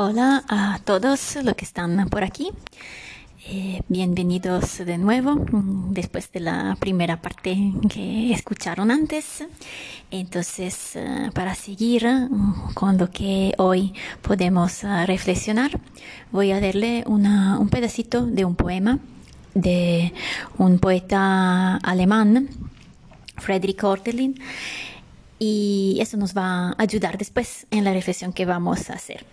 Hola a todos los que están por aquí. Eh, bienvenidos de nuevo mm, después de la primera parte que escucharon antes. Entonces, eh, para seguir mm, con lo que hoy podemos eh, reflexionar, voy a darle un pedacito de un poema de un poeta alemán, Friedrich Ortelin y eso nos va a ayudar después en la reflexión que vamos a hacer.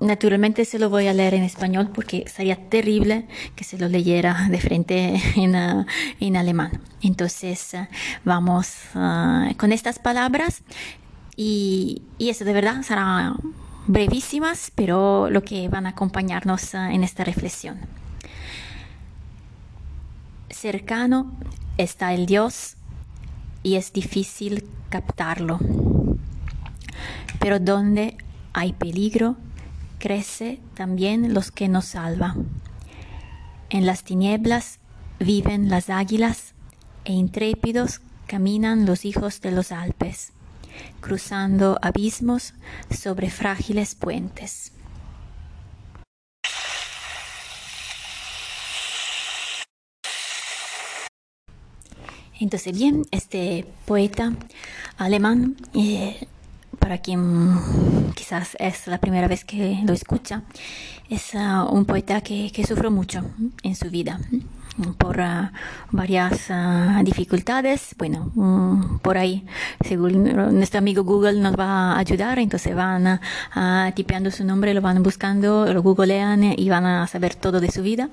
Naturalmente se lo voy a leer en español porque sería terrible que se lo leyera de frente en, uh, en alemán. Entonces uh, vamos uh, con estas palabras y, y, eso de verdad será brevísimas, pero lo que van a acompañarnos en esta reflexión. Cercano está el Dios y es difícil captarlo. Pero donde hay peligro, crece también los que nos salva. En las tinieblas viven las águilas e intrépidos caminan los hijos de los Alpes, cruzando abismos sobre frágiles puentes. Entonces, bien, este poeta alemán, eh, para quien quizás es la primera vez que lo escucha, es uh, un poeta que, que sufrió mucho en su vida por uh, varias uh, dificultades. Bueno, um, por ahí, según nuestro amigo Google nos va a ayudar, entonces van tipeando su nombre, lo van buscando, lo googlean y van a saber todo de su vida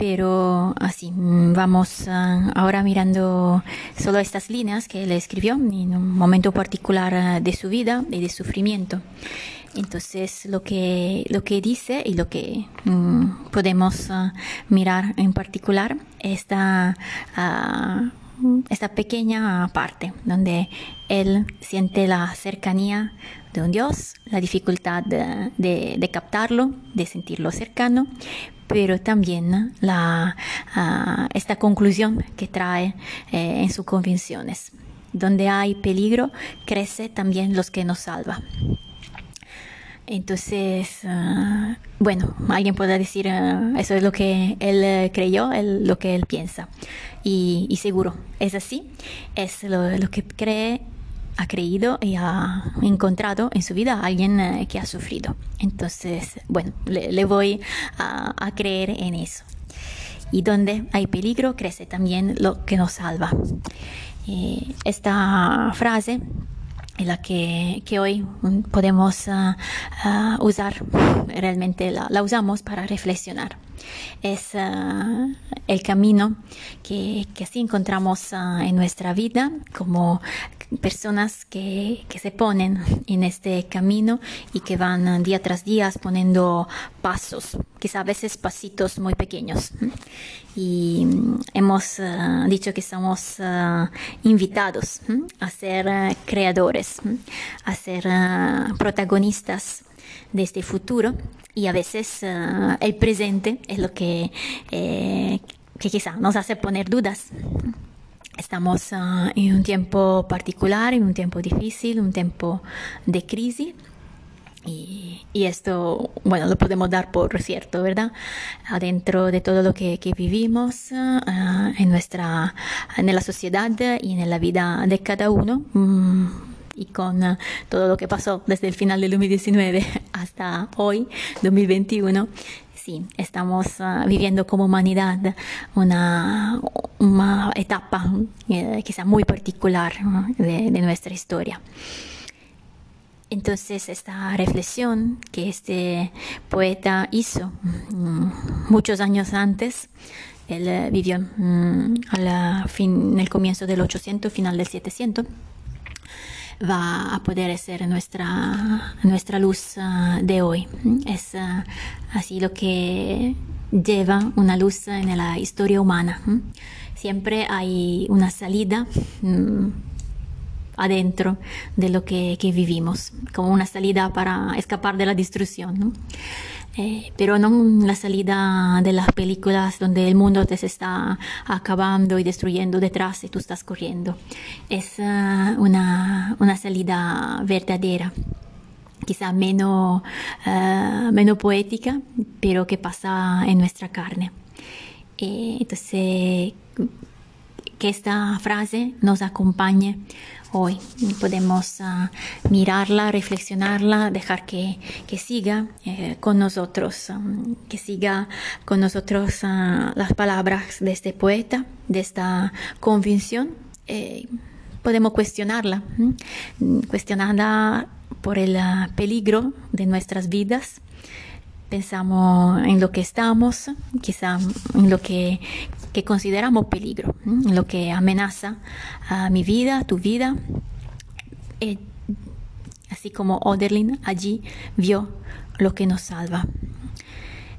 pero así, mm, vamos uh, ahora mirando solo estas líneas que él escribió en un momento particular uh, de su vida y de sufrimiento. Entonces, lo que, lo que dice y lo que um, podemos uh, mirar en particular esta, esta pequeña parte donde él siente la cercanía de un Dios, la dificultad de, captarlo, de sentirlo cercano, pero también la, uh, esta conclusión que trae eh, en sus convenciones. Donde hay peligro, crece también los que nos salva. Entonces, uh, bueno, alguien puede decir, uh, eso es lo que él creyó, él, lo que él piensa. Y, seguro, es así, es lo, que cree ha creído y ha encontrado en su vida alguien eh, que ha sufrido. Entonces, bueno, le, voy a, creer en eso. Y donde hay peligro, crece también lo que nos salva. Eh, esta frase la que, que hoy podemos uh, uh, usar, realmente la, la, usamos para reflexionar. Es uh, el camino que, que así encontramos en nuestra vida como personas que, que, se ponen en este camino y que van día tras día poniendo pasos, quizá a veces pasitos muy pequeños. Y hemos uh, dicho que somos invitados a ser creadores, a ser protagonistas de este futuro y a veces el presente es lo que, eh, que quizá nos hace poner dudas. Estamos uh, en un tiempo particular, en un tiempo difícil, un tiempo de crisis. Y, esto, bueno, lo podemos dar por cierto, ¿verdad? Adentro de todo lo que, que vivimos uh, en nuestra, en la sociedad y en la vida de cada uno. Um, y con uh, todo lo que pasó desde el final del 2019 hasta hoy, 2021, sí, estamos uh, viviendo como humanidad una, etapa eh, quizá muy particular de, de, nuestra historia. Entonces, esta reflexión que este poeta hizo um, muchos años antes, él uh, vivió um, a fin, en el comienzo del 800, final del 700, va a poder ser nuestra, nuestra luz uh, de hoy. Es uh, así lo que lleva una luz en la historia humana. Siempre hay una salida um, adentro de lo que, que, vivimos, como una salida para escapar de la destrucción. ¿no? Eh, pero no la salida de las películas donde el mundo te se está acabando y destruyendo detrás y tú estás corriendo. Es uh, una, una salida verdadera quizá menos, menos poética, pero que pasa en nuestra carne. entonces, que esta frase nos acompañe hoy. Podemos uh, mirarla, reflexionarla, dejar que, que siga eh, con nosotros, um, que siga con nosotros uh, las palabras de este poeta, de esta convicción. Eh, podemos cuestionarla, cuestionarla por el peligro de nuestras vidas. Pensamos en lo que estamos, quizá en lo que que consideramos peligro, lo que amenaza a mi vida, tu vida. Eh, así como Oderlin allí vio lo que nos salva.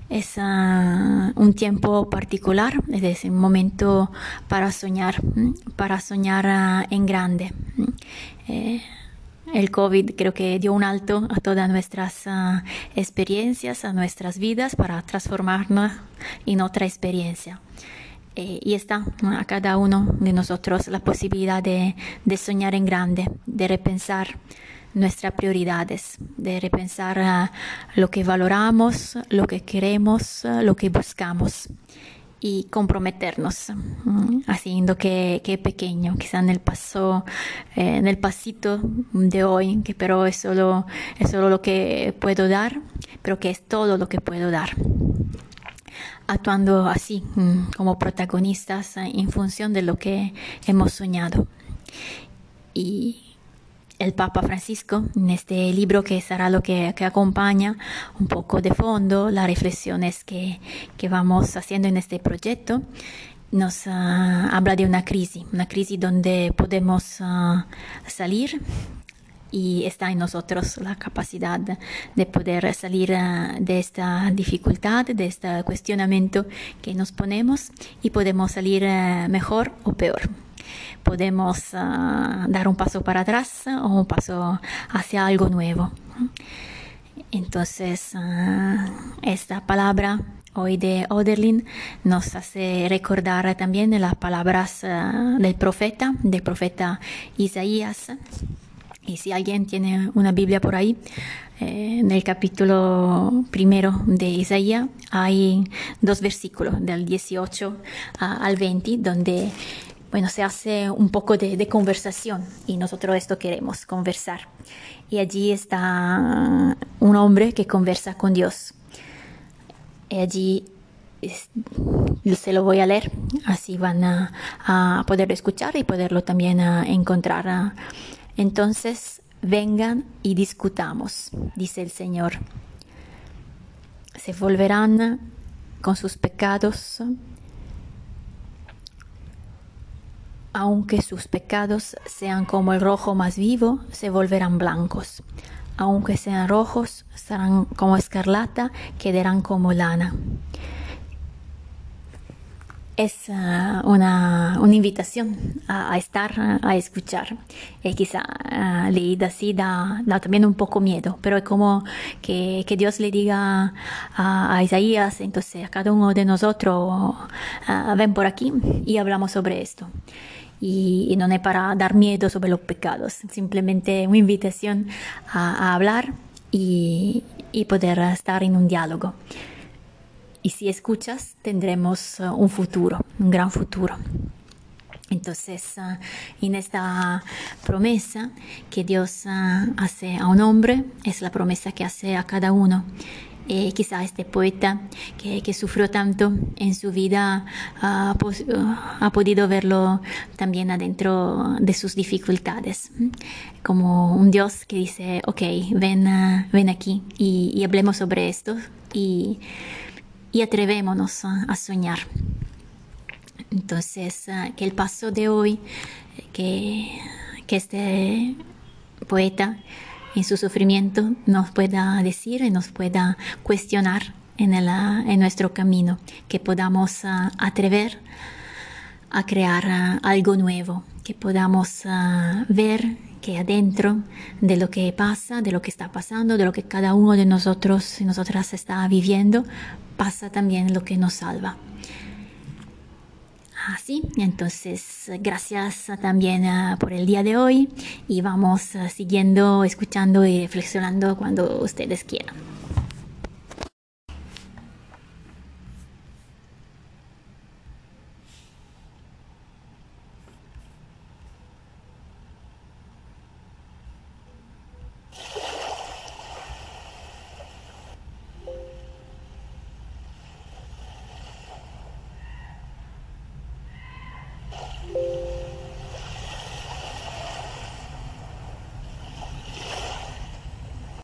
Es ah, un tiempo particular, es un momento para soñar, para soñar ah, en grande. El COVID creo que dio un alto a todas nuestras ah, experiencias, a nuestras vidas, para transformarnos en otra experiencia. Eh, y está a cada uno de nosotros la posibilidad de, soñar en grande, de repensar nuestras prioridades, de repensar lo que valoramos, lo que queremos, lo que buscamos y comprometernos, haciendo que, que pequeño, quizá en el paso, eh, en el pasito de hoy, que pero es solo, es solo lo que puedo dar, pero que es todo lo que puedo dar actuando así, mm, como protagonistas en función de lo que hemos soñado. Y el Papa Francisco, en este libro que será lo que, acompaña un poco de fondo las reflexiones que, que vamos haciendo en este proyecto, nos ah, habla de una crisis, una crisis donde podemos ah, salir y está en nosotros la capacidad de poder salir eh, de esta dificultad, de este cuestionamiento que nos ponemos y podemos salir mejor o peor. Podemos eh, dar un paso para atrás o un paso hacia algo nuevo. Entonces, esta palabra hoy de Oderlin nos hace recordar también las palabras del profeta, del profeta Isaías, y si alguien tiene una Biblia por ahí, eh, en el capítulo primero de Isaías hay dos versículos, del 18 al 20, donde bueno, se hace un poco de, conversación y nosotros esto queremos, conversar. Y allí está un hombre que conversa con Dios. Y allí se lo voy a leer, así van a, poderlo escuchar y poderlo también encontrar entonces vengan y discutamos, dice el Señor. Se volverán con sus pecados, aunque sus pecados sean como el rojo más vivo, se volverán blancos. Aunque sean rojos, serán como escarlata, quedarán como lana es ah, una, una, invitación a, estar, a escuchar. Y quizá uh, leída así da, da, también un poco miedo, pero es como que, que Dios le diga a, a, Isaías, entonces a cada uno de nosotros, uh, ven por aquí y hablamos sobre esto. Y, y, no es para dar miedo sobre los pecados, simplemente una invitación a, a hablar y, y poder estar en un diálogo y si escuchas tendremos uh, un futuro, un gran futuro. Entonces, uh, en esta promesa que Dios uh, hace a un hombre, es la promesa que hace a cada uno. Eh, quizá este poeta que, que, sufrió tanto en su vida ha podido verlo también adentro de sus dificultades, como un Dios que dice, ok, ven, ven aquí y, y hablemos sobre esto. Y y atrevémonos a, soñar. Entonces, ah, que el paso de hoy, que, que este poeta en su sufrimiento nos pueda decir y nos pueda cuestionar en, el, ah, en nuestro camino, que podamos ah, atrever a crear algo nuevo, que podamos ver que adentro de lo que pasa, de lo que está pasando, de lo que cada uno de nosotros y nosotras está viviendo, pasa también lo que nos salva. Así, entonces gracias también uh, por el día de hoy y vamos uh, siguiendo, escuchando y reflexionando cuando ustedes quieran.